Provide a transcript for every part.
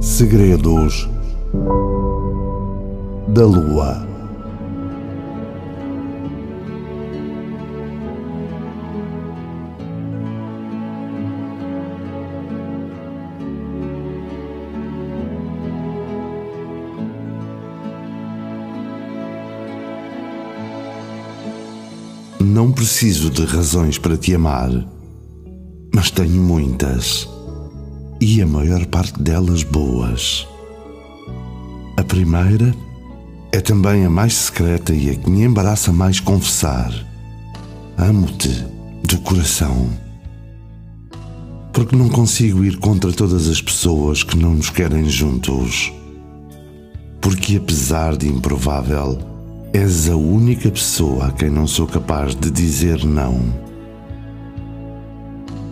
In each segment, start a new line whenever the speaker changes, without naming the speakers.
Segredos da Lua. Não preciso de razões para te amar, mas tenho muitas e a maior parte delas boas. A primeira é também a mais secreta e a que me embaraça mais confessar. Amo-te do coração. Porque não consigo ir contra todas as pessoas que não nos querem juntos. Porque, apesar de improvável, és a única pessoa a quem não sou capaz de dizer não.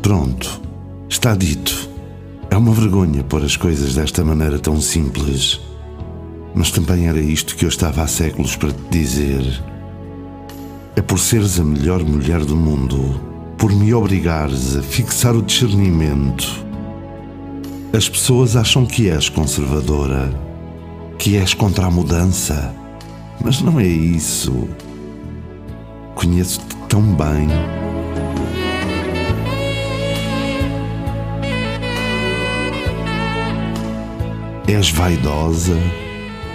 Pronto, está dito. É uma vergonha pôr as coisas desta maneira tão simples. Mas também era isto que eu estava há séculos para te dizer. É por seres a melhor mulher do mundo, por me obrigares a fixar o discernimento. As pessoas acham que és conservadora, que és contra a mudança, mas não é isso. Conheço-te tão bem. És vaidosa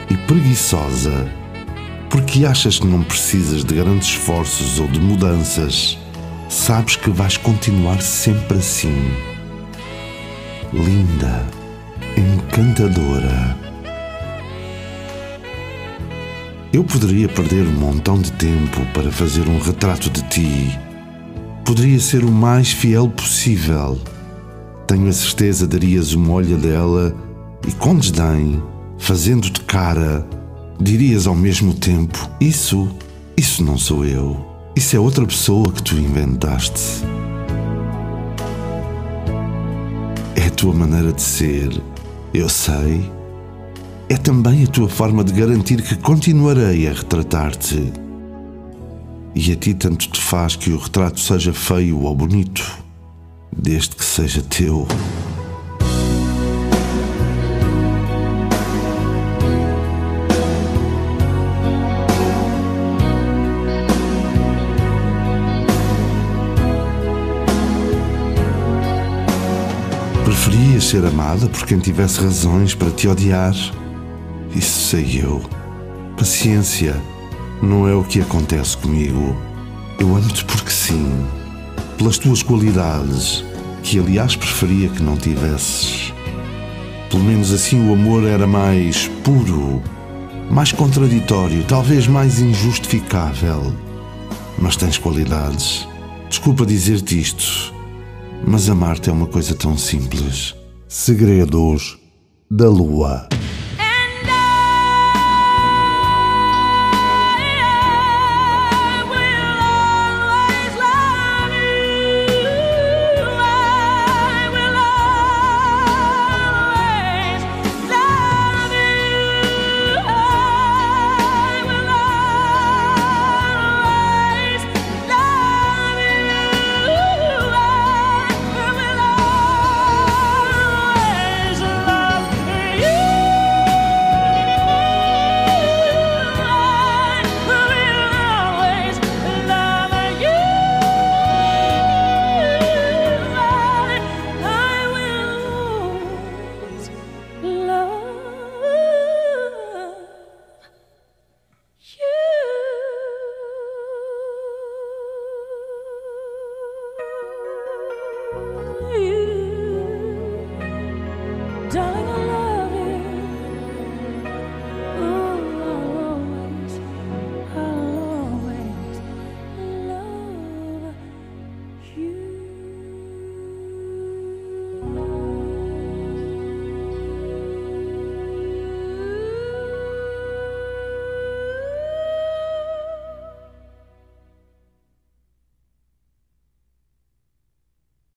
e preguiçosa porque achas que não precisas de grandes esforços ou de mudanças. Sabes que vais continuar sempre assim. Linda, encantadora. Eu poderia perder um montão de tempo para fazer um retrato de ti. Poderia ser o mais fiel possível. Tenho a certeza darias uma olha dela e com desdém, fazendo-te cara, dirias ao mesmo tempo: Isso, isso não sou eu. Isso é outra pessoa que tu inventaste. É a tua maneira de ser, eu sei. É também a tua forma de garantir que continuarei a retratar-te. E a ti tanto te faz que o retrato seja feio ou bonito, desde que seja teu. Preferias ser amada por quem tivesse razões para te odiar? Isso sei eu. Paciência, não é o que acontece comigo. Eu amo-te porque sim, pelas tuas qualidades, que aliás preferia que não tivesses. Pelo menos assim o amor era mais puro, mais contraditório, talvez mais injustificável. Mas tens qualidades. Desculpa dizer-te isto mas amar-te é uma coisa tão simples. Segredos da Lua.